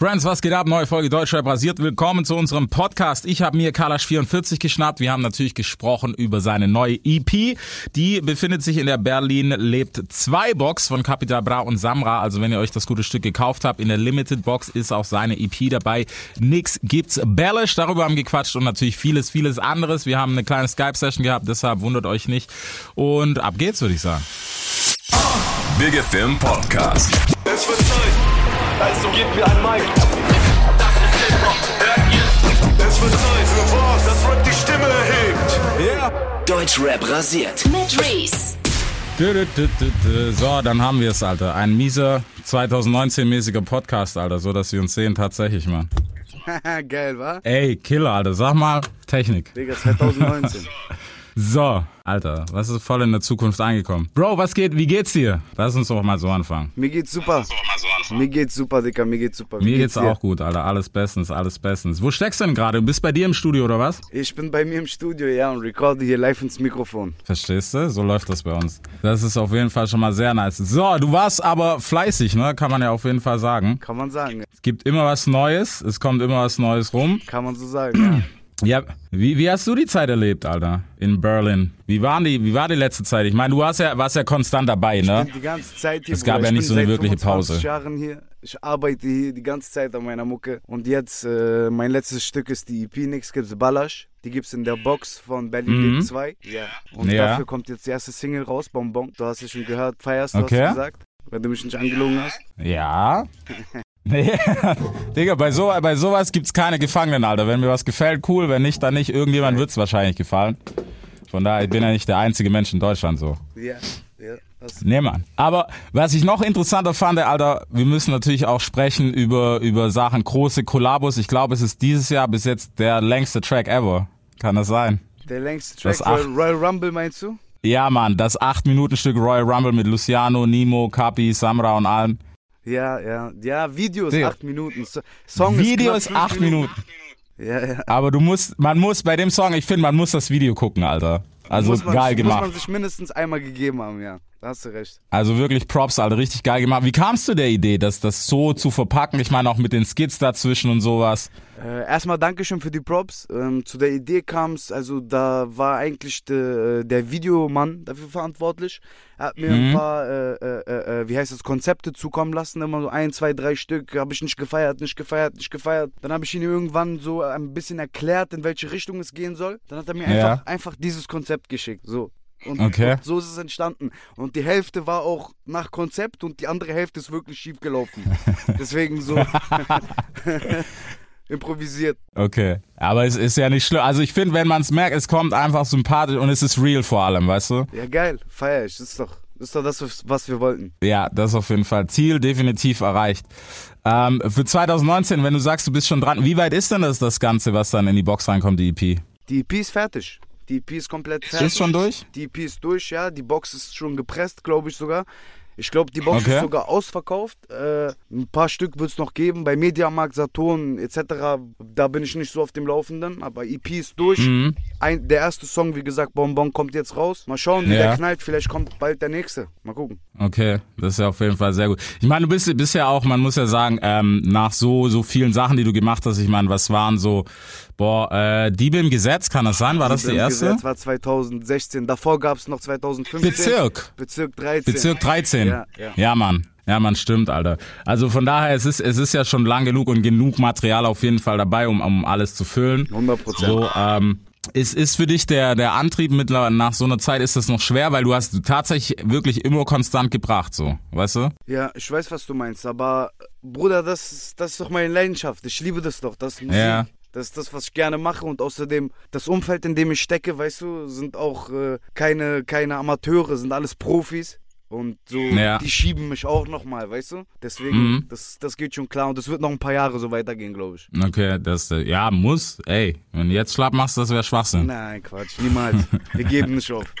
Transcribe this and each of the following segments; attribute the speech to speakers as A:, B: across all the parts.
A: Friends, was geht ab? Neue Folge Deutschrap rasiert. Willkommen zu unserem Podcast. Ich habe mir Kalash 44 geschnappt. Wir haben natürlich gesprochen über seine neue EP. Die befindet sich in der Berlin lebt 2 Box von Capital Bra und Samra. Also wenn ihr euch das gute Stück gekauft habt, in der Limited Box ist auch seine EP dabei. Nix gibt's Bellish. Darüber haben wir gequatscht und natürlich vieles, vieles anderes. Wir haben eine kleine Skype-Session gehabt, deshalb wundert euch nicht. Und ab geht's, würde ich sagen.
B: Big FM Podcast.
C: Es wird Zeit, also gebt mir ein Mic. Das ist Hip-Hop, hört ihr? Es wird Zeit für was, das Rap die Stimme erhebt.
D: Deutschrap rasiert.
E: mit Reese.
A: So, dann haben wir es, Alter. Ein mieser 2019-mäßiger Podcast, Alter, so dass wir uns sehen tatsächlich, Mann.
F: Geil, wa?
A: Ey, Killer, Alter. Sag mal, Technik.
F: Digga, 2019.
A: So, Alter, was ist voll in der Zukunft angekommen? Bro, was geht? Wie geht's dir? Lass uns doch mal so anfangen.
F: mir geht's super. Mir geht's super, Digga, mir geht's super. Wie
A: Mir geht's
F: dir?
A: auch gut, Alter. Alles bestens, alles bestens. Wo steckst du denn gerade? Du bist bei dir im Studio oder was?
F: Ich bin bei mir im Studio, ja, und recorde hier live ins Mikrofon.
A: Verstehst du? So läuft das bei uns. Das ist auf jeden Fall schon mal sehr nice. So, du warst aber fleißig, ne? Kann man ja auf jeden Fall sagen.
F: Kann man sagen.
A: Es gibt immer was Neues. Es kommt immer was Neues rum.
F: Kann man so sagen,
A: Ja, wie, wie hast du die Zeit erlebt, Alter? In Berlin. Wie waren die, wie war die letzte Zeit? Ich meine, du warst ja, warst ja konstant dabei,
F: ja.
A: ne?
F: Ich bin die ganze Zeit hier.
A: Es gab
F: Bruder.
A: ja
F: Ich
A: nicht so eine wirkliche
F: 25
A: Pause.
F: Jahren hier. Ich arbeite hier die ganze Zeit an meiner Mucke. Und jetzt, äh, mein letztes Stück ist die EP Nix gibt's Ballasch. Die gibt's in der Box von Berlin
A: Mhm.
F: Lebt 2. Ja. Und
A: Ja.
F: dafür kommt jetzt die erste Single raus, Bonbon. Du hast es schon gehört, feierst du,
A: Okay.
F: hast du gesagt. Wenn du mich nicht angelogen hast.
A: Ja. Nee. Digga, bei, so, bei sowas gibt's keine Gefangenen, Alter. Wenn mir was gefällt, cool. Wenn nicht, dann nicht. Irgendjemand wird's wahrscheinlich gefallen. Von daher, ich bin ja nicht der einzige Mensch in Deutschland so.
F: Ja, ja. Das
A: Nee, Mann. Aber was ich noch interessanter fand, Alter, wir müssen natürlich auch sprechen über, über Sachen große Kollabos. Ich glaube, es ist dieses Jahr bis jetzt der längste Track ever. Kann das sein?
F: Der längste
A: Das
F: Track, Royal,
A: acht-
F: Royal Rumble meinst du?
A: Ja, Mann, das 8-Minuten-Stück Royal Rumble mit Luciano, Nimo, Kapi, Samra und allen.
F: Ja, ja. Ja, Video ist
A: Digga.
F: acht Minuten. So- Song
A: Video
F: ist,
A: ist 8
F: fünf
A: Minuten.
F: Ja, ja.
A: Aber du musst, man muss bei dem Song, ich finde, man muss das Video gucken, Alter. Also
F: man,
A: geil
F: Muss man
A: gemacht.
F: sich mindestens einmal gegeben haben, ja. Da hast du recht.
A: Also wirklich Props, Alter, richtig geil gemacht. Wie kamst du der Idee, das, das so zu verpacken? Ich meine auch mit den Skits dazwischen und sowas.
F: Äh, erstmal Dankeschön für die Props. Ähm, zu der Idee kam es, also da war eigentlich de, der Videomann dafür verantwortlich. Er hat mir
A: Mhm.
F: ein paar, äh, äh, äh, wie heißt das, Konzepte zukommen lassen. Immer so ein, zwei, drei Stück. Habe ich nicht gefeiert, nicht gefeiert, nicht gefeiert. Dann habe ich ihn irgendwann so ein bisschen erklärt, in welche Richtung es gehen soll. Dann hat er mir
A: Ja.
F: einfach, einfach dieses Konzept geschickt. So. Und,
A: Okay.
F: und so ist es entstanden. Und die Hälfte war auch nach Konzept und die andere Hälfte ist wirklich schief gelaufen. Deswegen so improvisiert.
A: Okay. Aber es ist ja nicht schlimm. Also ich finde, wenn man es merkt, es kommt einfach sympathisch und es ist real vor allem, weißt du?
F: Ja, geil, feier ich. Das ist doch, das ist doch das, was wir wollten.
A: Ja, das ist auf jeden Fall. Ziel definitiv erreicht. Ähm, für 2019, wenn du sagst, du bist schon dran, wie weit ist denn das, das Ganze, was dann in die Box reinkommt, die EP?
F: Die EP ist fertig. Die EP ist komplett fertig.
A: Ist schon durch?
F: Die EP ist durch, ja. Die Box ist schon gepresst, glaube ich sogar. Ich glaube, die Box
A: Okay.
F: ist sogar ausverkauft. Äh, ein paar Stück wird es noch geben bei Mediamarkt, Saturn etc. Da bin ich nicht so auf dem Laufenden, aber EP ist durch.
A: Mhm.
F: Ein, der erste Song, wie gesagt, Bonbon, kommt jetzt raus. Mal schauen, wie
A: Ja.
F: der knallt. Vielleicht kommt bald der nächste. Mal gucken.
A: Okay, das ist ja auf jeden Fall sehr gut. Ich meine, du bist, bist ja auch, man muss ja sagen, ähm, nach so so vielen Sachen, die du gemacht hast, ich meine, was waren so, boah, äh, Diebe im Gesetz, kann das sein? War das die
F: Im
A: erste?
F: Gesetz war 2016. Davor gab es noch 2015.
A: Bezirk.
F: Bezirk 13.
A: Bezirk 13.
F: Ja, ja.
A: ja, Mann. Ja, man stimmt, Alter. Also von daher, es ist, es ist ja schon lang genug und genug Material auf jeden Fall dabei, um, um alles zu füllen.
F: 100 Prozent.
A: So, ähm, ist, ist für dich der, der Antrieb mittlerweile nach so einer Zeit, ist das noch schwer, weil du hast tatsächlich wirklich immer konstant gebracht, so, weißt du?
F: Ja, ich weiß, was du meinst, aber Bruder, das, ist- das ist doch meine Leidenschaft. Ich liebe das doch, das Musik.
A: Ja.
F: Das ist das, was ich gerne mache und außerdem das Umfeld, in dem ich stecke, weißt du, sind auch äh, keine, keine Amateure, sind alles Profis. Und so,
A: Ja.
F: die schieben mich auch nochmal, weißt du? Deswegen,
A: Mhm.
F: das, das geht schon klar und das wird noch ein paar Jahre so weitergehen, glaube ich.
A: Okay, das, äh, ja, muss, ey, wenn du jetzt schlapp machst, das wäre Schwachsinn.
F: Nein, Quatsch, niemals. Wir geben nicht auf.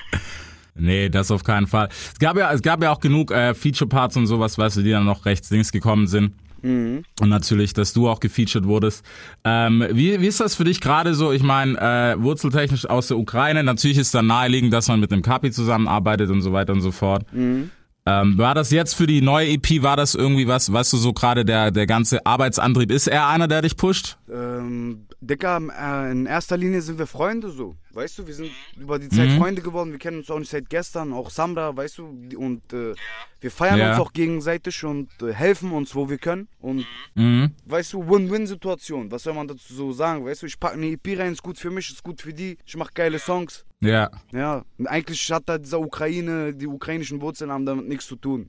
A: Nee, das auf keinen Fall. Es gab ja, es gab ja auch genug äh, Feature-Parts und sowas, weißt du, die dann noch rechts links gekommen sind.
F: Mhm.
A: Und natürlich, dass du auch gefeatured wurdest. Ähm, wie, wie ist das für dich gerade so? Ich meine, äh, wurzeltechnisch aus der Ukraine. Natürlich ist dann naheliegend, dass man mit dem Kapi zusammenarbeitet und so weiter und so fort.
F: Mhm.
A: Ähm, war das jetzt für die neue EP, war das irgendwie was, weißt du, so gerade der, der ganze Arbeitsantrieb, ist er einer, der dich pusht?
F: Ähm, Dicker, äh, in erster Linie sind wir Freunde so. Weißt du, wir sind über die Zeit Freunde geworden. Wir kennen uns auch nicht seit gestern. Auch Samra, weißt du. Und äh, wir feiern
A: Ja.
F: uns auch gegenseitig und äh, helfen uns, wo wir können. Und
A: Mhm.
F: weißt du, Win-Win-Situation. Was soll man dazu so sagen? Weißt du, ich packe eine EP rein, ist gut für mich, ist gut für die. Ich mache geile Songs.
A: Ja.
F: Ja, und eigentlich hat da dieser Ukraine, die ukrainischen Wurzeln haben damit nichts zu tun.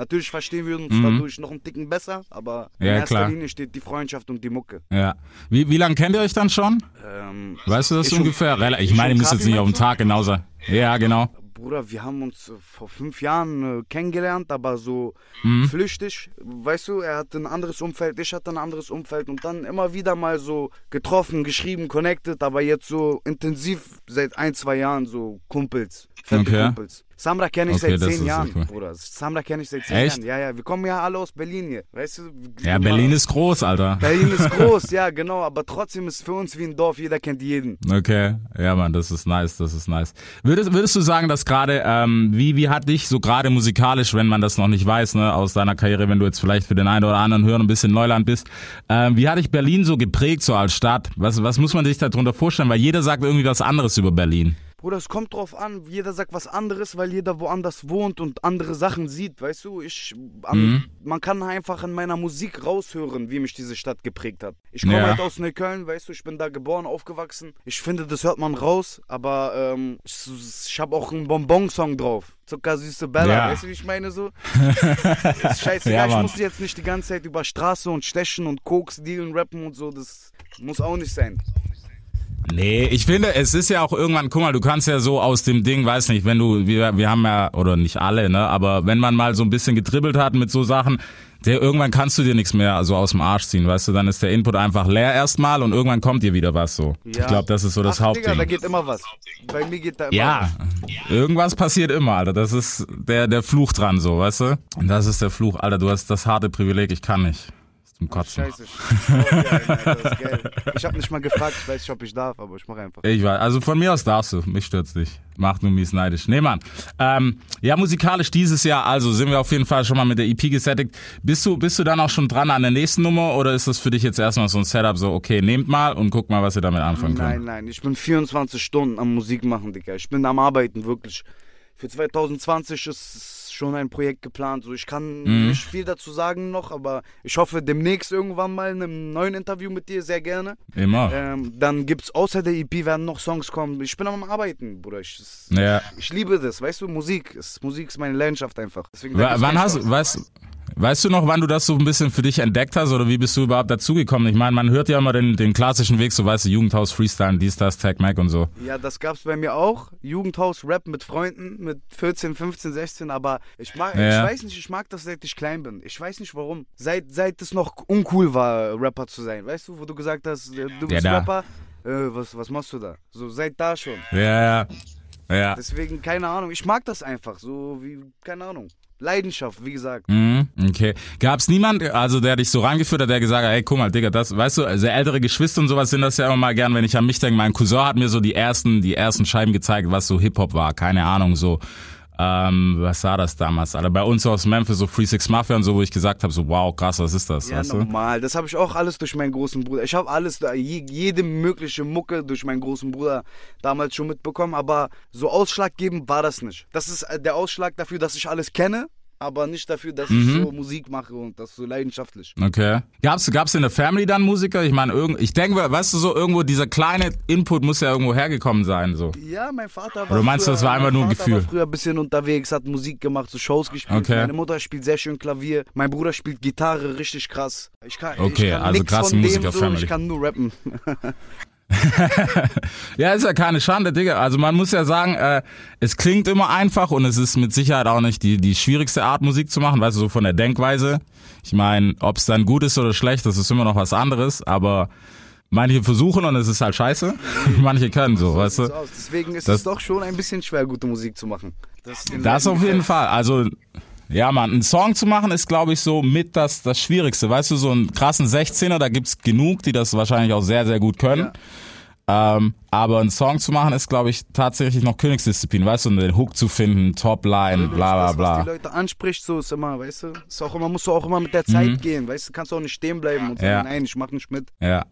F: Natürlich verstehen wir uns dadurch noch einen Ticken besser, aber in
A: Mhm. Ja,
F: erster
A: klar.
F: Linie steht die Freundschaft und die Mucke.
A: Ja. Wie, wie lange kennt ihr euch dann schon?
F: Ähm,
A: Weißt du das ungefähr? Rela- Ich
F: ist
A: meine, ihr müsst jetzt nicht auf den? Tag genau sein. Ja, genau.
F: Bruder, wir haben uns äh, vor fünf Jahren äh, kennengelernt, aber so
A: Mhm.
F: flüchtig. Weißt du, er hatte ein anderes Umfeld, ich hatte ein anderes Umfeld und dann immer wieder mal so getroffen, geschrieben, connected, aber jetzt so intensiv seit ein, zwei Jahren so Kumpels. fette
A: Okay.
F: Kumpels. Samra kenne ich
A: Okay,
F: seit zehn Jahren,
A: cool.
F: Bruder. Samra kenne ich seit zehn
A: Echt?
F: Jahren. Ja, ja, wir kommen ja alle aus Berlin hier. Weißt du?
A: Ja, Berlin ist groß, Alter.
F: Berlin ist groß, ja, genau, aber trotzdem ist für uns wie ein Dorf, jeder kennt jeden.
A: Okay, ja Mann, das ist nice, das ist nice. Würdest, würdest du sagen, dass gerade, ähm, wie, wie hat dich so gerade musikalisch, wenn man das noch nicht weiß, ne, aus deiner Karriere, wenn du jetzt vielleicht für den einen oder anderen Hörer ein bisschen Neuland bist, ähm, wie hat dich Berlin so geprägt, so als Stadt? Was, was muss man sich darunter vorstellen? Weil jeder sagt irgendwie was anderes über Berlin.
F: Bruder, es kommt drauf an, jeder sagt was anderes, weil jeder woanders wohnt und andere Sachen sieht, weißt du? Ich,
A: Mhm.
F: Man kann einfach in meiner Musik raushören, wie mich diese Stadt geprägt hat. Ich komme
A: Ja.
F: halt aus Neukölln, weißt du, ich bin da geboren, aufgewachsen. Ich finde, das hört man raus, aber ähm, ich, ich habe auch einen Bonbon-Song drauf. Zuckersüße Bella,
A: Ja.
F: weißt du, wie ich meine so? ist scheißegal,
A: Ja,
F: ich muss jetzt nicht die ganze Zeit über Straße und Stechen und Koks dealen, rappen und so, das muss auch nicht sein.
A: Nee, ich finde, es ist ja auch irgendwann, guck mal, du kannst ja so aus dem Ding, weiß nicht, wenn du, wir, wir haben ja, oder nicht alle, ne, aber wenn man mal so ein bisschen getribbelt hat mit so Sachen, der irgendwann kannst du dir nichts mehr so aus dem Arsch ziehen, weißt du, dann ist der Input einfach leer erstmal und irgendwann kommt dir wieder was so. Ich
F: Ja.
A: glaube, das ist so das
F: Ach,
A: Hauptding.
F: Digga, da geht immer was. Bei mir geht da immer
A: ja, irgendwas passiert immer, Alter. Das ist der, der Fluch dran, so, weißt du? Und das ist der Fluch, Alter. Du hast das harte Privileg, ich kann nicht. Zum Kotzen.
F: Scheiße. Oh, nein. Ich habe nicht mal gefragt, ich weiß nicht, ob ich darf, aber ich mache einfach.
A: Ich weiß, also von mir aus darfst du, mich stört's nicht. Macht nur mies neidisch. Nee, Mann. Ähm, ja, musikalisch dieses Jahr, also sind wir auf jeden Fall schon mal mit der EP gesättigt. Bist du, bist du dann auch schon dran an der nächsten Nummer oder ist das für dich jetzt erstmal so ein Setup, so, okay, nehmt mal und guckt mal, was ihr damit anfangen
F: Nein,
A: könnt?
F: nein, ich bin 24 Stunden am Musik machen, Digga. Ich bin am Arbeiten, wirklich. Für 2020 ist schon ein Projekt geplant. So, ich kann
A: Mhm.
F: nicht viel dazu sagen noch, aber ich hoffe demnächst irgendwann mal in einem neuen Interview mit dir, sehr gerne.
A: Immer.
F: Ähm, dann gibt's außer der EP werden noch Songs kommen. Ich bin am Arbeiten, Bruder. Ich,
A: Ja.
F: ich liebe das, weißt du, Musik. Ist, Musik ist meine Leidenschaft einfach. Deswegen
A: W wann hast du, weißt, weißt du noch, wann du das so ein bisschen für dich entdeckt hast oder wie bist du überhaupt dazugekommen? Ich meine, man hört ja immer den, den klassischen Weg, so weißt du, Jugendhaus, Freestyle, dies, das, Tag Mac und so.
F: Ja, das gab's bei mir auch. Jugendhaus, Rap mit Freunden, mit 14, 15, 16, aber ich mag,
A: Ja.
F: ich weiß nicht, ich mag das seit ich klein bin. Ich weiß nicht warum. Seit, seit es noch uncool war, Rapper zu sein. Weißt du, wo du gesagt hast, du bist
A: da.
F: Rapper, äh, was, was machst du da? So, seit da schon.
A: Ja, ja. Ja.
F: Deswegen, keine Ahnung, ich mag das einfach. So wie, keine Ahnung. Leidenschaft, wie gesagt.
A: Mhm, okay. Gab's niemand, also der dich so rangeführt hat, der gesagt hat, ey, guck mal, Digga, das, weißt du, also ältere Geschwister und sowas sind das ja immer mal gern, wenn ich an mich denke, mein Cousin hat mir so die ersten, die ersten Scheiben gezeigt, was so Hip-Hop war, keine Ahnung, so, ähm, was war das damals? Alter, bei uns aus Memphis, so Free Six Mafia und so, wo ich gesagt habe, so, wow, krass, was ist das,
F: Ja,
A: weißt du?
F: normal. Das habe ich auch alles durch meinen großen Bruder. Ich habe alles, jede mögliche Mucke durch meinen großen Bruder damals schon mitbekommen, aber so ausschlaggebend war das nicht. Das ist äh, der Ausschlag dafür, dass ich alles kenne, aber nicht dafür, dass
A: Mhm.
F: ich so Musik mache und das so leidenschaftlich.
A: Okay. Gab's, gab's in der Family dann Musiker? Ich meine, irgend, ich denke, weißt du, so irgendwo dieser kleine Input muss ja irgendwo hergekommen sein, so.
F: Ja, mein Vater war
A: Oder meinst du,
F: früher,
A: das war einfach nur ein Gefühl?
F: War früher ein bisschen unterwegs, hat Musik gemacht, so Shows gespielt.
A: Okay.
F: Meine Mutter spielt sehr schön Klavier. Mein Bruder spielt Gitarre, richtig krass. Ich kann,
A: Okay,
F: ich kann
A: also krasse
F: dem so,
A: Musiker-Family.
F: ich kann nur rappen.
A: Ja, ist ja keine Schande, Digga. Also man muss ja sagen, äh, es klingt immer einfach und es ist mit Sicherheit auch nicht die, die schwierigste Art, Musik zu machen, weißt du, so von der Denkweise. Ich meine, ob es dann gut ist oder schlecht, das ist immer noch was anderes, aber manche versuchen und es ist halt scheiße. manche können so, weißt
F: sieht's
A: du.
F: aus. Deswegen ist
A: Das-
F: es doch schon ein bisschen schwer, gute Musik zu machen. Das,
A: Das auf jeden. Fall. Also, ja, man, einen Song zu machen ist, glaube ich, so mit das, das Schwierigste. Weißt du, so einen krassen 16er, da gibt's genug, die das wahrscheinlich auch sehr, sehr gut können. Ähm, aber einen Song zu machen ist, glaube ich, tatsächlich noch Königsdisziplin. Weißt du, den Hook zu finden, Topline, bla bla
F: das, was
A: bla.
F: die Leute anspricht, so ist immer, weißt du, ist auch immer, musst du auch immer mit der Zeit
A: Mhm.
F: gehen, weißt du, kannst auch nicht stehen bleiben und sagen,
A: Ja.
F: nein, ich mach nicht mit.
A: Ja.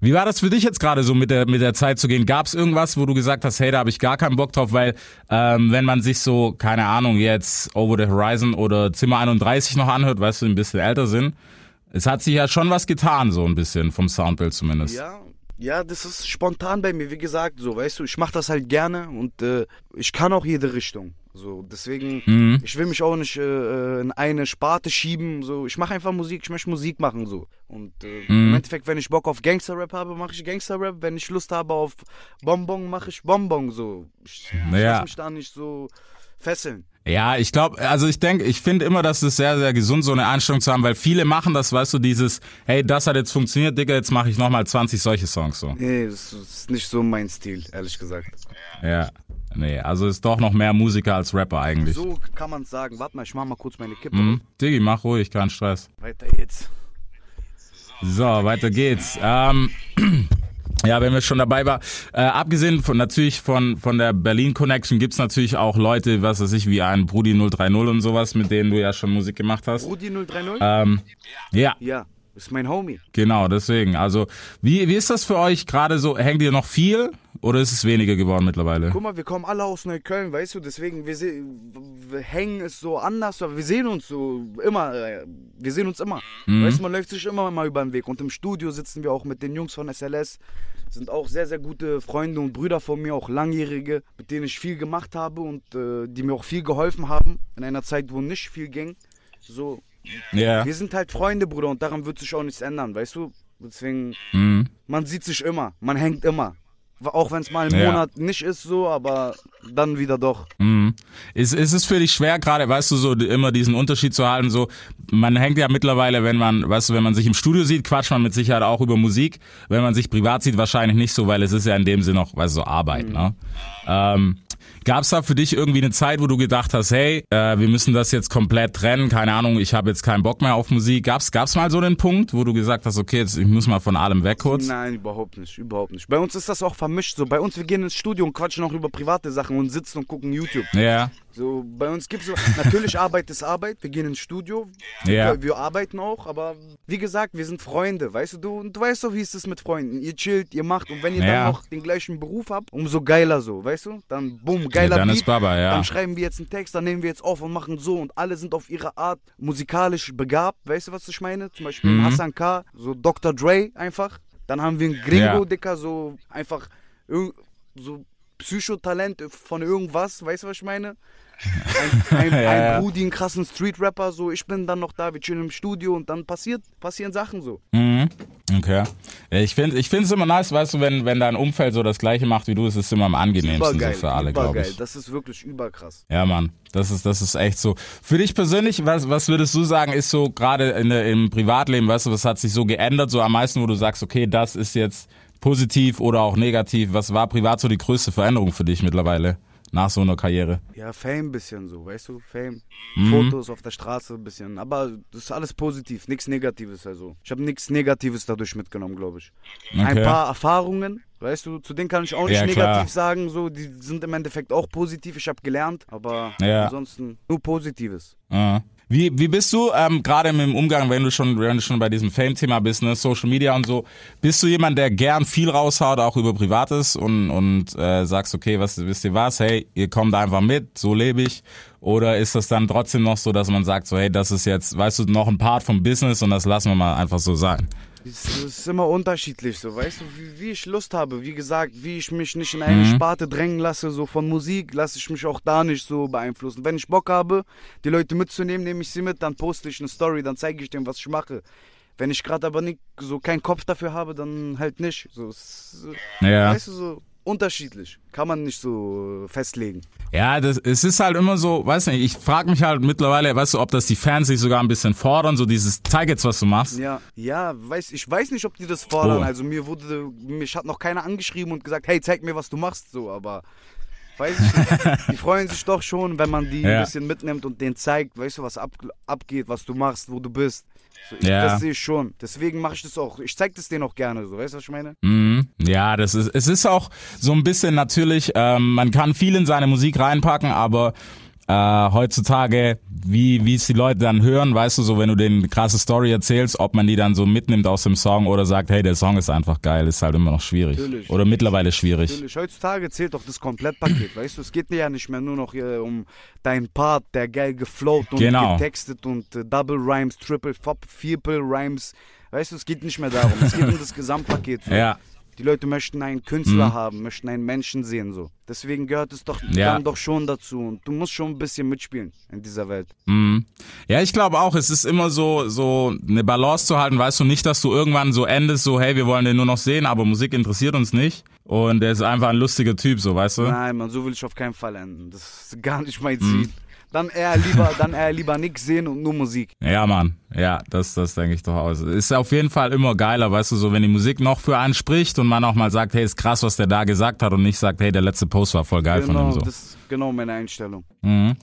A: Wie war das für dich jetzt gerade so mit der mit der Zeit zu gehen? Gab es irgendwas, wo du gesagt hast, hey, da habe ich gar keinen Bock drauf, weil ähm, wenn man sich so keine Ahnung jetzt Over the Horizon oder Zimmer 31 noch anhört, weißt du, ein bisschen älter sind, es hat sich ja schon was getan so ein bisschen vom Soundbild zumindest.
F: Ja, ja, das ist spontan bei mir, wie gesagt, so, weißt du, ich mach das halt gerne und äh, ich kann auch jede Richtung. So, deswegen,
A: Mhm.
F: ich will mich auch nicht äh, in eine Sparte schieben. So, ich mache einfach Musik, ich möchte Musik machen so. Und äh,
A: Mhm.
F: im Endeffekt, wenn ich Bock auf Gangster-Rap habe, mache ich Gangster-Rap. Wenn ich Lust habe auf Bonbon, mache ich Bonbon so. Ich, ich
A: Ja.
F: lass mich da nicht so fesseln.
A: Ja, ich glaube, also ich denke, ich finde immer, dass es sehr, sehr gesund, so eine Einstellung zu haben, weil viele machen das, weißt du, dieses, hey, das hat jetzt funktioniert, Digga, jetzt mache ich nochmal 20 solche Songs so.
F: Nee, das ist nicht so mein Stil, ehrlich gesagt.
A: Ja. Nee, also ist doch noch mehr Musiker als Rapper eigentlich.
F: So kann man sagen. Warte mal, ich mach mal kurz meine Kippe.
A: Mhm. Diggi, mach ruhig, kein Stress.
F: Weiter jetzt.
A: So, weiter geht's. Ähm, ja, wenn wir schon dabei waren, äh, abgesehen von natürlich von von der Berlin Connection gibt's natürlich auch Leute, was weiß ich, wie ein Brudi 030 und sowas, mit denen du ja schon Musik gemacht hast.
F: Rudi 030?
A: Ähm, ja,
F: Ja, ist mein Homie.
A: genau, deswegen. Also, wie wie ist das für euch gerade so? Hängt ihr noch viel oder ist es weniger geworden mittlerweile?
F: Guck mal, wir kommen alle aus Neukölln, weißt du, deswegen, wir, wir hängen es so anders, aber wir sehen uns so immer, äh, wir sehen uns immer. Weißt du, man läuft sich immer mal über den Weg. Und im Studio sitzen wir auch mit den Jungs von SLS, sind auch sehr, sehr gute Freunde und Brüder von mir, auch langjährige, mit denen ich viel gemacht habe und äh, die mir auch viel geholfen haben, in einer Zeit, wo nicht viel ging. So,
A: Ja.
F: wir sind halt Freunde, Bruder, und daran wird sich auch nichts ändern, weißt du? Deswegen,
A: Mhm.
F: man sieht sich immer, man hängt immer. Auch wenn es mal einen
A: Ja.
F: Monat nicht ist so, aber dann wieder doch.
A: Mhm. Ist, ist es für dich schwer, gerade, weißt du, so immer diesen Unterschied zu halten, so, man hängt ja mittlerweile, wenn man, weißt du, wenn man sich im Studio sieht, quatscht man mit Sicherheit auch über Musik. Wenn man sich privat sieht, wahrscheinlich nicht so, weil es ist ja in dem Sinne noch, weißt du, so Arbeit, ne? Ähm, Gab's da für dich irgendwie eine Zeit, wo du gedacht hast, hey, äh, wir müssen das jetzt komplett trennen, keine Ahnung, ich habe jetzt keinen Bock mehr auf Musik. Gab's, gab's mal so den Punkt, wo du gesagt hast, okay, jetzt, ich muss mal von allem weg kurz?
F: Nein, überhaupt nicht, überhaupt nicht. Bei uns ist das auch vermischt. So, bei uns, wir gehen ins Studio und quatschen auch über private Sachen und sitzen und gucken YouTube.
A: Ja,
F: So, bei uns gibt's so, natürlich Arbeit ist Arbeit. Wir gehen ins Studio,
A: Ja.
F: wir, wir arbeiten auch, aber wie gesagt, wir sind Freunde, weißt du, du, du weißt doch, wie es ist mit Freunden. Ihr chillt, ihr macht und wenn ihr
A: Ja.
F: dann noch den gleichen Beruf habt, umso geiler so, weißt du? Dann bumm, geiler
A: dann
F: Beat,
A: ist Baba, ja.
F: Dann schreiben wir jetzt einen Text, dann nehmen wir jetzt auf und machen so und alle sind auf ihre Art musikalisch begabt, weißt du, was ich meine? Zum Beispiel
A: Mhm.
F: Hassan K., so Dr. Dre einfach. Dann haben wir einen Gringo,
A: Ja.
F: Dicker, so einfach so Psychotalent von irgendwas, weißt du, was ich meine? Ein, ein,
A: Ja, ja.
F: ein Brudi, einen krassen Street-Rapper, so ich bin dann noch da, wir chillen im Studio und dann passiert, passieren Sachen so.
A: Mhm. Okay. Ich finde ich immer nice, weißt du, wenn, wenn dein Umfeld so das gleiche macht wie du, ist es immer am angenehmsten so für alle, glaube ich.
F: Das ist wirklich überkrass.
A: Ja, Mann, das ist, das ist echt so. Für dich persönlich, was, was würdest du sagen, ist so gerade im Privatleben, weißt du, was hat sich so geändert, so am meisten, wo du sagst, okay, das ist jetzt positiv oder auch negativ. Was war privat so die größte Veränderung für dich mittlerweile nach so einer Karriere?
F: Ja, Fame ein bisschen so, weißt du, Fame.
A: Mhm.
F: Fotos auf der Straße ein bisschen, aber das ist alles positiv, nichts Negatives also. Ich habe nichts Negatives dadurch mitgenommen, glaube ich. Ein
A: Okay.
F: paar Erfahrungen, weißt du, zu denen kann ich auch nicht
A: Ja, klar.
F: negativ sagen, so, die sind im Endeffekt auch positiv, ich habe gelernt, aber
A: Ja.
F: ansonsten nur Positives.
A: Ah. Wie, wie bist du ähm, gerade im Umgang, wenn du schon, wenn du schon bei diesem Fame-Thema bist, ne, Social Media und so, bist du jemand, der gern viel raushaut, auch über Privates und, und äh, sagst, okay, was wisst ihr was, hey, ihr kommt einfach mit, so lebe ich? Oder ist das dann trotzdem noch so, dass man sagt, so, hey, das ist jetzt, weißt du, noch ein Part vom Business und das lassen wir mal einfach so sein?
F: Es ist immer unterschiedlich, so, weißt du, wie, wie ich Lust habe. Wie gesagt, wie ich mich nicht in eine
A: Mhm.
F: Sparte drängen lasse, so von Musik, lasse ich mich auch da nicht so beeinflussen. Wenn ich Bock habe, die Leute mitzunehmen, nehme ich sie mit, dann poste ich eine Story, dann zeige ich dem, was ich mache. Wenn ich gerade aber nicht so keinen Kopf dafür habe, dann halt nicht. So,
A: Ja.
F: Weißt du, so unterschiedlich. Kann man nicht so äh, festlegen.
A: Ja, das, es ist halt immer so, weiß nicht, ich frage mich halt mittlerweile, weißt du, ob das die Fans sich sogar ein bisschen fordern, so dieses, zeig jetzt, was du machst.
F: Ja, ja, weiß, ich weiß nicht, ob die das fordern.
A: Oh.
F: Also mir wurde, mich hat noch keiner angeschrieben und gesagt, hey, zeig mir, was du machst, so, aber Weiß ich nicht. Die freuen sich doch schon, wenn man die
A: Ja.
F: ein bisschen mitnimmt und denen zeigt, weißt du, was ab, abgeht, was du machst, wo du bist. So, ich,
A: Ja.
F: Das sehe ich schon. Deswegen mache ich das auch. Ich zeig das denen auch gerne, so, weißt du, was ich meine?
A: Mhm. Ja, das ist, es ist auch so ein bisschen natürlich, ähm, man kann viel in seine Musik reinpacken, aber äh, heutzutage, wie wie es die Leute dann hören, weißt du, so wenn du eine krasse Story erzählst, ob man die dann so mitnimmt aus dem Song oder sagt, hey, der Song ist einfach geil, ist halt immer noch schwierig.
F: Natürlich.
A: Oder mittlerweile schwierig.
F: Natürlich, heutzutage zählt doch das Komplettpaket, weißt du? Es geht ja nicht mehr nur noch äh, um deinen Part, der geil geflowt und
A: Genau.
F: getextet und äh, Double Rhymes, Triple, Fop, Vierpel Rhymes. Weißt du, es geht nicht mehr darum. Es geht um das Gesamtpaket. So.
A: Ja.
F: Die Leute möchten einen Künstler haben, möchten einen Menschen sehen, so. Deswegen gehört es doch
A: Ja.
F: dann doch schon dazu. Und du musst schon ein bisschen mitspielen in dieser Welt.
A: Mhm. Ja, ich glaube auch, es ist immer so, so eine Balance zu halten, weißt du, nicht, dass du irgendwann so endest, so, hey, wir wollen den nur noch sehen, aber Musik interessiert uns nicht. Und der ist einfach ein lustiger Typ, so, weißt du?
F: Nein, man, so will ich auf keinen Fall enden. Das ist gar nicht mein Ziel. Dann eher lieber, dann eher lieber nichts sehen und nur Musik.
A: Ja, Mann. Ja, das, das denke ich doch aus. Ist auf jeden Fall immer geiler, weißt du, so wenn die Musik noch für einen spricht und man auch mal sagt, hey, ist krass, was der da gesagt hat und nicht sagt, hey, der letzte Post war voll geil von
F: Genau,
A: ihm so.
F: das ist genau meine Einstellung.
A: Mhm.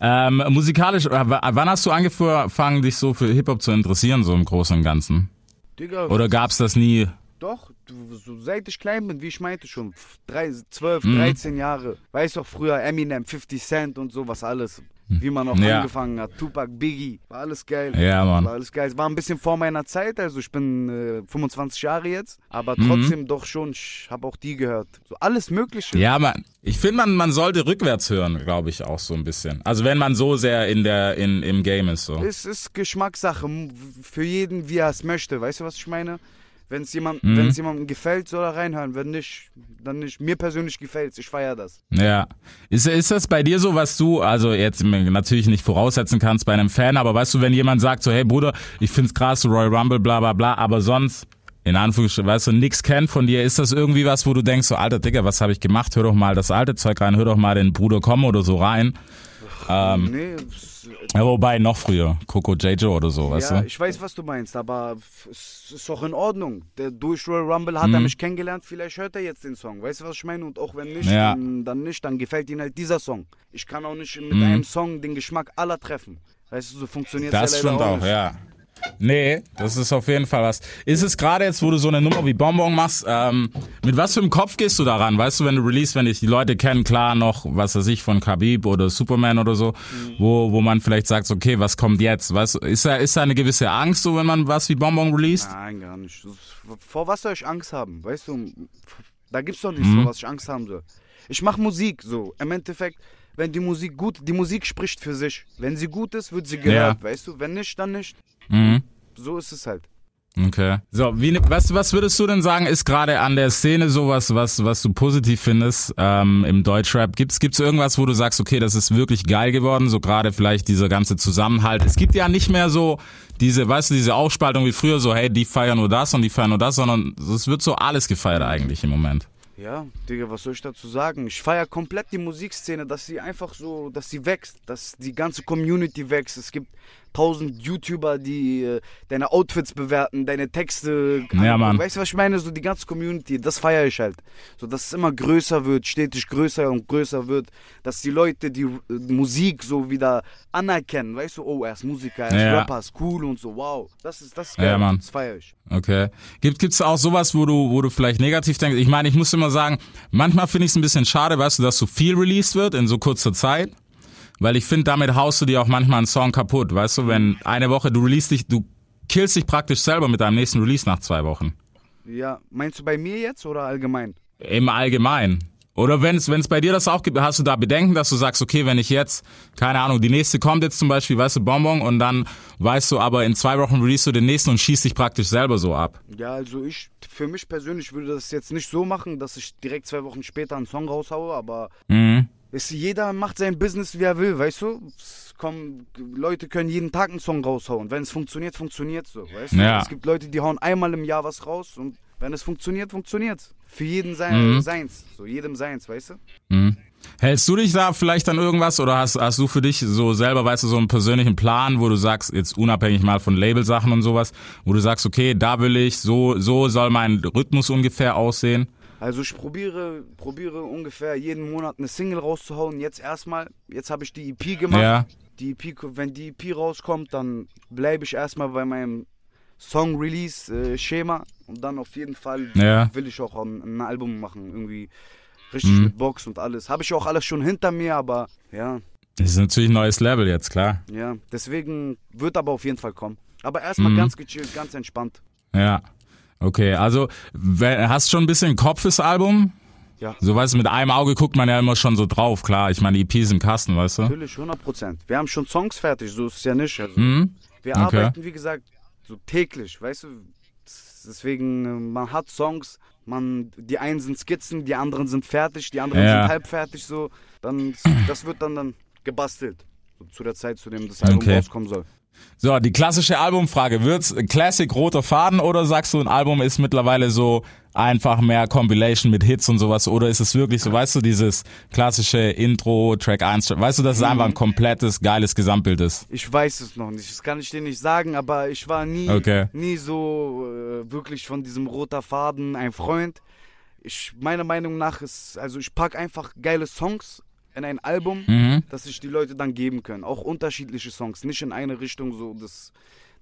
A: Ähm, musikalisch, äh, wann hast du angefangen, dich so für Hip-Hop zu interessieren, so im Großen und Ganzen?
F: Digga,
A: Oder gab's das nie?
F: Doch, so, seit ich klein bin, wie ich meinte schon, drei, 12,
A: Mhm.
F: 13 Jahre. Weißt doch früher Eminem, 50 Cent und sowas alles. Wie man auch
A: Ja.
F: angefangen hat. Tupac, Biggie, war alles geil.
A: Ja, Mann.
F: War alles geil. Es war ein bisschen vor meiner Zeit, also ich bin äh, 25 Jahre jetzt, aber
A: Mhm.
F: trotzdem doch schon, ich habe auch die gehört. So alles Mögliche.
A: Ja, man, ich finde, man, man sollte rückwärts hören, glaube ich, auch so ein bisschen. Also wenn man so sehr in der, in, im Game ist, so.
F: Es ist Geschmackssache, für jeden, wie er es möchte. Weißt du, was ich meine? Wenn es jemand,
A: Mhm.
F: wenn's jemandem gefällt, soll er reinhören. Wenn nicht, dann nicht. Mir persönlich gefällt's. Ich feiere das.
A: Ja. Ist, ist das bei dir so, was du, also jetzt natürlich nicht voraussetzen kannst bei einem Fan, aber weißt du, wenn jemand sagt so, hey Bruder, ich find's krass, Royal Rumble, bla bla bla, aber sonst, in Anführungsstrichen, weißt du, nix kennt von dir, ist das irgendwie was, wo du denkst, so, alter Digga, was habe ich gemacht? Hör doch mal das alte Zeug rein, hör doch mal den Bruder kommen oder so rein. Ähm,
F: Nee,
A: ja, wobei, noch früher, Coco J.J. oder so, weißt
F: ja,
A: du?
F: ich weiß, was du meinst, aber es ist doch in Ordnung. Der durch Royal Rumble hat er
A: Mhm.
F: mich kennengelernt, vielleicht hört er jetzt den Song. Weißt du, was ich meine? Und auch wenn nicht,
A: Ja.
F: dann, dann nicht, dann gefällt ihm halt dieser Song. Ich kann auch nicht mit
A: Mhm.
F: einem Song den Geschmack aller treffen. Weißt du, so funktioniert
A: Das
F: ja leider
A: stimmt auch,
F: nicht.
A: ja. Nee, das ist auf jeden Fall was. Ist es gerade jetzt, wo du so eine Nummer wie Bonbon machst, ähm, mit was für einem Kopf gehst du daran? Weißt du, wenn du release, wenn dich die Leute kennen, klar noch, was weiß ich, von Khabib oder Superman oder so, wo, wo man vielleicht sagt, okay, was kommt jetzt? Weißt du, ist da, ist da eine gewisse Angst, so, wenn man was wie Bonbon released?
F: Nein, gar nicht. Vor was soll ich Angst haben? Weißt du, da gibt's doch nichts,
A: Mhm.
F: vor was ich Angst haben soll. Ich mache Musik, so. Im Endeffekt, wenn die Musik gut, die Musik spricht für sich. Wenn sie gut ist, wird sie gehört, weißt du? Wenn nicht, dann nicht.
A: Mhm.
F: So ist es halt.
A: Okay. So, wie, was, was würdest du denn sagen, ist gerade an der Szene sowas, was, was du positiv findest ähm, im Deutschrap? Gibt's, gibt's irgendwas, wo du sagst, okay, das ist wirklich geil geworden? So gerade vielleicht dieser ganze Zusammenhalt. Es gibt ja nicht mehr so diese, weißt du, diese Aufspaltung wie früher, so, hey, die feiern nur das und die feiern nur das, sondern es wird so alles gefeiert eigentlich im Moment.
F: Ja, Digga, was soll ich dazu sagen? Ich feiere komplett die Musikszene, dass sie einfach so, dass sie wächst, dass die ganze Community wächst. Es gibt tausend YouTuber, die äh, deine Outfits bewerten, deine Texte.
A: Ja, Mann.
F: Weißt du, was ich meine? So die ganze Community, das feiere ich halt. So, dass es immer größer wird, stetig größer und größer wird, dass die Leute die äh, Musik so wieder anerkennen. Weißt du, oh, er ist Musiker, er ist
A: Ja.
F: Rapper, ist cool und so, wow. Das ist, das ist geil,
A: Ja, Mann.
F: das feiere ich.
A: Okay. Gibt gibt's auch sowas, wo du wo du vielleicht negativ denkst? Ich meine, ich muss immer sagen, manchmal finde ich es ein bisschen schade, weißt du, dass so viel released wird in so kurzer Zeit, weil ich finde, damit haust du dir auch manchmal einen Song kaputt, weißt du, wenn eine Woche du release dich, du killst dich praktisch selber mit deinem nächsten Release nach zwei Wochen.
F: Ja, meinst du bei mir jetzt oder allgemein?
A: Im Allgemeinen. Oder wenn es wenn es bei dir das auch gibt, hast du da Bedenken, dass du sagst, okay, wenn ich jetzt, keine Ahnung, die nächste kommt jetzt zum Beispiel, weißt du, Bonbon und dann weißt du, aber in zwei Wochen release du den nächsten und schießt dich praktisch selber so ab.
F: Ja, also ich, für mich persönlich würde das jetzt nicht so machen, dass ich direkt zwei Wochen später einen Song raushaue, aber
A: Mhm.
F: Es, jeder macht sein Business, wie er will, weißt du? Kommen, Leute können jeden Tag einen Song raushauen. Wenn es funktioniert, funktioniert so, weißt du?
A: Ja.
F: Es gibt Leute, die hauen einmal im Jahr was raus und wenn es funktioniert, funktioniert's. Für jeden sein,
A: Mhm.
F: seins, so jedem seins, weißt du?
A: Mhm. Hältst du dich da vielleicht an irgendwas oder hast, hast du für dich so selber, weißt du, so einen persönlichen Plan, wo du sagst, jetzt unabhängig mal von Labelsachen und sowas, wo du sagst, okay, da will ich, so, so soll mein Rhythmus ungefähr aussehen?
F: Also ich probiere, probiere ungefähr jeden Monat eine Single rauszuhauen. Jetzt erstmal, jetzt habe ich die EP gemacht.
A: Ja.
F: Die EP, wenn die EP rauskommt, dann bleibe ich erstmal bei meinem Song-Release-Schema. und dann auf jeden Fall
A: Ja.
F: will ich auch ein, ein Album machen. Irgendwie richtig
A: Mhm.
F: mit Box und alles. Habe ich auch alles schon hinter mir, aber ja,
A: Das ist natürlich ein neues Level jetzt, klar.
F: ja. Deswegen wird aber auf jeden Fall kommen. Aber erstmal
A: Mhm.
F: ganz gechillt, ganz entspannt.
A: Ja. Okay, also hast schon ein bisschen Kopf fürs Album?
F: Ja.
A: So weißt du, mit einem Auge guckt man ja immer schon so drauf, klar. Ich meine, die EP ist im Kasten, weißt du?
F: Natürlich, 100 Prozent. Wir haben schon Songs fertig, so ist es ja nicht. Also,
A: Mhm.
F: Wir
A: Okay.
F: arbeiten, wie gesagt, so täglich, weißt du. Deswegen, man hat Songs, man, die einen sind Skizzen, die anderen sind fertig, die anderen
A: Ja.
F: sind halb fertig, so. Dann, das wird dann, dann gebastelt. Zu der Zeit, zu dem das Album
A: Okay.
F: rauskommen soll.
A: So, die klassische Albumfrage. Wird's Classic roter Faden oder sagst du, ein Album ist mittlerweile so einfach mehr Compilation mit Hits und sowas? Oder ist es wirklich so, weißt du, dieses klassische Intro, Track 1, weißt du, dass es einfach ein komplettes, geiles Gesamtbild ist?
F: Ich weiß es noch nicht, das kann ich dir nicht sagen, aber ich war nie,
A: Okay.
F: nie so äh, wirklich von diesem roter Faden ein Freund. Ich, meiner Meinung nach ist, also ich pack einfach geile Songs in ein Album,
A: Mhm.
F: dass sich die Leute dann geben können. Auch unterschiedliche Songs, nicht in eine Richtung so. Das,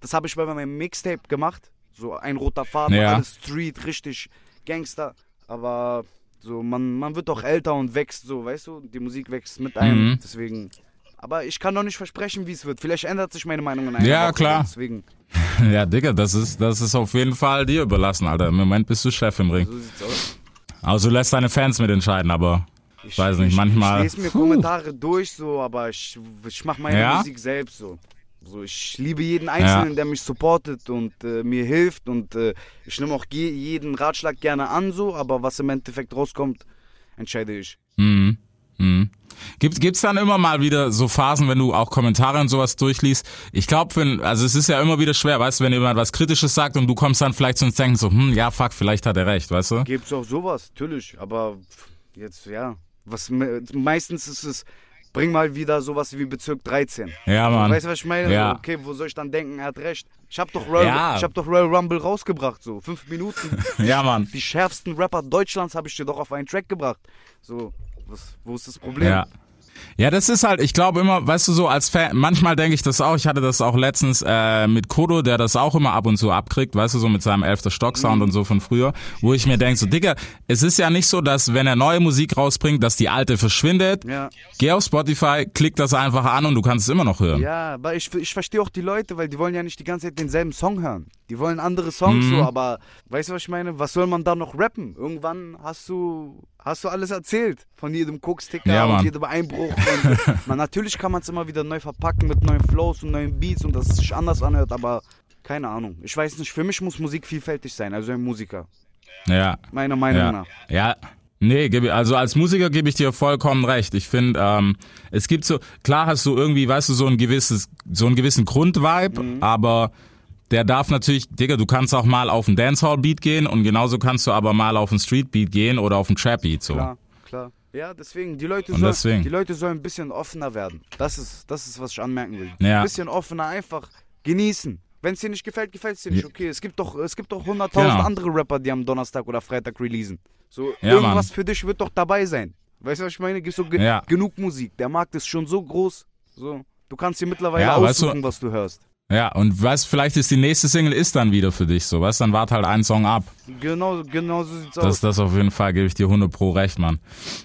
F: das habe ich bei meinem Mixtape gemacht. So ein roter Faden,
A: Ja.
F: alles Street, richtig Gangster. Aber so, man, man wird doch älter und wächst so, weißt du? Die Musik wächst mit einem.
A: Mhm.
F: Deswegen. Aber ich kann noch nicht versprechen, wie es wird. Vielleicht ändert sich meine Meinung in einer
A: Ja,
F: Woche.
A: klar.
F: Deswegen.
A: Ja, Digga, das ist, das ist auf jeden Fall dir überlassen, Alter. Im Moment bist du Chef im Ring.
F: So sieht's aus.
A: Also du lässt deine Fans mitentscheiden, aber
F: Ich
A: weiß nicht,
F: ich,
A: manchmal-
F: Ich lese mir Kommentare durch, so, aber ich, ich mache meine
A: Ja?
F: Musik selbst so. So, ich liebe jeden Einzelnen, der mich supportet und äh, mir hilft und äh, ich nehme auch je, jeden Ratschlag gerne an, so, aber was im Endeffekt rauskommt, entscheide ich.
A: Mhm. Mhm. Gibt gibt's dann immer mal wieder so Phasen, wenn du auch Kommentare und sowas durchliest? Ich glaube, also es ist ja immer wieder schwer, weißt du, wenn jemand was Kritisches sagt und du kommst dann vielleicht zu uns denken so, hm, ja, fuck, vielleicht hat er recht, weißt du?
F: Gibt's auch sowas, natürlich, aber jetzt, ja, was me- meistens ist es, bring mal wieder sowas wie Bezirk 13.
A: Ja, Mann.
F: Weißt du, was ich meine?
A: Ja.
F: Okay, wo soll ich dann denken, er hat recht. Ich hab doch Royal,
A: Ja.
F: ich hab doch Royal Rumble rausgebracht, so, fünf Minuten.
A: Ja, Mann.
F: Die schärfsten Rapper Deutschlands habe ich dir doch auf einen Track gebracht. So, was, wo ist das Problem?
A: Ja. Ja, das ist halt, ich glaube immer, weißt du so, als Fan, manchmal denke ich das auch, ich hatte das auch letztens äh, mit Kodo, der das auch immer ab und zu abkriegt, weißt du, so mit seinem elfter Stock-Sound und so von früher, wo ich mir denke, so, Digga, es ist ja nicht so, dass wenn er neue Musik rausbringt, dass die alte verschwindet.
F: Ja.
A: Geh auf Spotify, klick das einfach an und du kannst es immer noch hören.
F: Ja, aber ich, ich verstehe auch die Leute, weil die wollen ja nicht die ganze Zeit denselben Song hören. Die wollen andere Songs
A: Mhm.
F: so, aber weißt du, was ich meine? Was soll man da noch rappen? Irgendwann hast du, hast du alles erzählt. Von jedem Koks-Ticker
A: Ja,
F: und jedem Einbruch. Und, man, natürlich kann man es immer wieder neu verpacken mit neuen Flows und neuen Beats und dass es sich anders anhört, aber keine Ahnung. Ich weiß nicht, für mich muss Musik vielfältig sein, also ein Musiker.
A: Ja.
F: Meiner Meinung
A: Ja.
F: nach.
A: ja. Nee, also als Musiker gebe ich dir vollkommen recht. Ich finde, ähm, es gibt so, klar hast du irgendwie, weißt du, so ein gewisses, so einen gewissen Grundvibe,
F: Mhm.
A: aber der darf natürlich, Digga, du kannst auch mal auf einen Dancehall-Beat gehen und genauso kannst du aber mal auf einen Street-Beat gehen oder auf einen Trap-Beat, so.
F: Klar, klar. Ja, deswegen, die Leute, sollen,
A: deswegen.
F: die Leute sollen ein bisschen offener werden. Das ist, das ist, was ich anmerken will.
A: Ja.
F: Ein bisschen offener, einfach genießen. Wenn es dir nicht gefällt, gefällt es dir nicht. Okay, es gibt doch, es gibt doch 100.000
A: Genau.
F: andere Rapper, die am Donnerstag oder Freitag releasen. So,
A: Ja,
F: irgendwas
A: Mann.
F: für dich wird doch dabei sein. Weißt du, was ich meine? Gibt so ge
A: Ja.
F: genug Musik. Der Markt ist schon so groß. So, du kannst dir mittlerweile
A: Ja, weißt du-
F: aussuchen, was du hörst.
A: Ja, und weißt, vielleicht ist die nächste Single ist dann wieder für dich, so, weißt, dann wart halt ein Song ab.
F: Genau, genau so sieht's
A: Das,
F: aus.
A: das auf jeden Fall gebe ich dir 100 pro recht, Mann.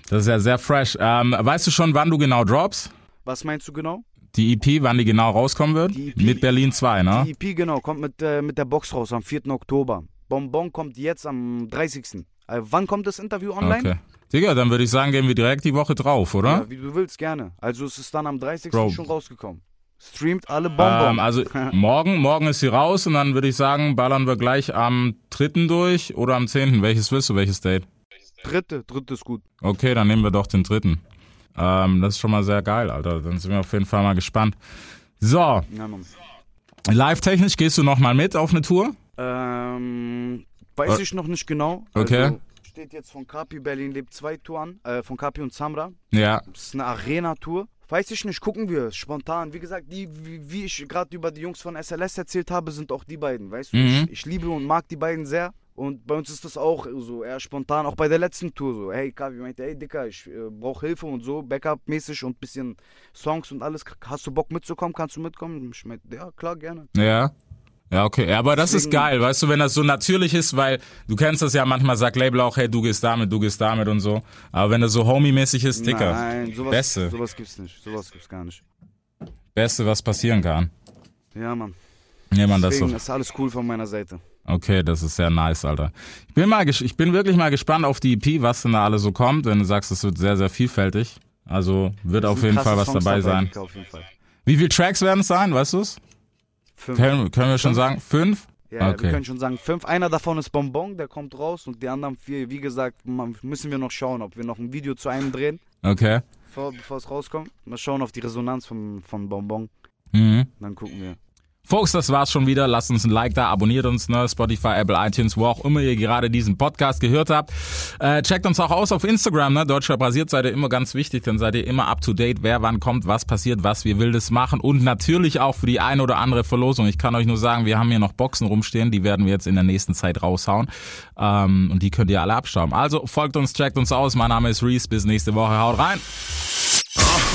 A: Das ist ja sehr fresh. Ähm, weißt du schon, wann du genau droppst?
F: Was meinst du genau?
A: Die EP, wann die genau rauskommen wird?
F: Die EP
A: Mit Berlin 2, ne?
F: Die EP, genau, kommt mit, äh, mit der Box raus am 4. Oktober. Bonbon kommt jetzt am 30. Äh, wann kommt das Interview online?
A: Okay. Digga, dann würde ich sagen, gehen wir direkt die Woche drauf, oder?
F: Ja, wie du willst, gerne. Also es ist dann am 30.
A: Bro.
F: schon rausgekommen. Streamt alle Bonbon.
A: Ähm, also morgen, morgen ist sie raus und dann würde ich sagen, ballern wir gleich am 3. durch oder am 10. Welches willst du, welches Date?
F: dritte, dritte ist gut.
A: Okay, dann nehmen wir doch den 3. Ähm, das ist schon mal sehr geil, Alter. Dann sind wir auf jeden Fall mal gespannt. So, live-technisch gehst du noch mal mit auf eine Tour?
F: Ähm, weiß
A: Äh,
F: ich noch nicht genau.
A: okay.
F: Also, steht jetzt von Kapi Berlin lebt 2 Tour an, äh, von Kapi und Samra.
A: Ja.
F: Das ist eine Arena-Tour. Weiß ich nicht, gucken wir spontan. Wie gesagt, die, wie, wie ich gerade über die Jungs von SLS erzählt habe, sind auch die beiden. Weißt du,
A: Mhm.
F: ich, ich liebe und mag die beiden sehr. Und bei uns ist das auch so eher spontan, auch bei der letzten Tour so. Hey, Kavi meinte, hey Dicker, ich äh, brauche Hilfe und so, Backup-mäßig und bisschen Songs und alles. Hast du Bock mitzukommen? Kannst du mitkommen? Ich meinte, ja, klar, gerne.
A: Ja. Ja, okay. Ja, aber das ist
F: Deswegen-
A: geil, weißt du, wenn das so natürlich ist, weil du kennst das ja manchmal, sagt Label auch, hey, du gehst damit, du gehst damit und so. Aber wenn das so homie-mäßig ist, Dicker,
F: Nein, sowas,
A: Beste.
F: sowas gibt's nicht. Sowas gibt's gar nicht.
A: Beste, was passieren kann.
F: Ja, Mann.
A: Ja, man, das so.
F: Deswegen ist alles cool von meiner Seite.
A: Okay, das ist sehr nice, Alter. Ich bin mal, ich bin wirklich mal gespannt auf die EP, was denn da alles so kommt, wenn du sagst, es wird sehr, sehr vielfältig. Also wird auf jeden Fall was dabei sein. Wie viele Tracks werden es sein, weißt du's?
F: Fünf.
A: Können, können wir schon
F: Fünf?
A: sagen? Fünf?
F: Ja,
A: Okay.
F: wir können schon sagen fünf. Einer davon ist Bonbon, der kommt raus und die anderen vier, wie gesagt, müssen wir noch schauen, ob wir noch ein Video zu einem drehen,
A: Okay.
F: bevor, bevor es rauskommt. Mal schauen auf die Resonanz von, von Bonbon.
A: Mhm.
F: Dann gucken wir.
A: Folks, das war's schon wieder. Lasst uns ein Like da, abonniert uns, ne? Spotify, Apple, iTunes, wo auch immer ihr gerade diesen Podcast gehört habt. Äh, checkt uns auch aus auf Instagram, ne? Deutschrap rasiert seid ihr immer ganz wichtig, dann seid ihr immer up to date, wer wann kommt, was passiert, was wir Wildes machen und natürlich auch für die ein oder andere Verlosung. Ich kann euch nur sagen, wir haben hier noch Boxen rumstehen, die werden wir jetzt in der nächsten Zeit raushauen. Ähm, und die könnt ihr alle abstauben. Also folgt uns, checkt uns aus. Mein Name ist Reese. Bis nächste Woche. Haut rein.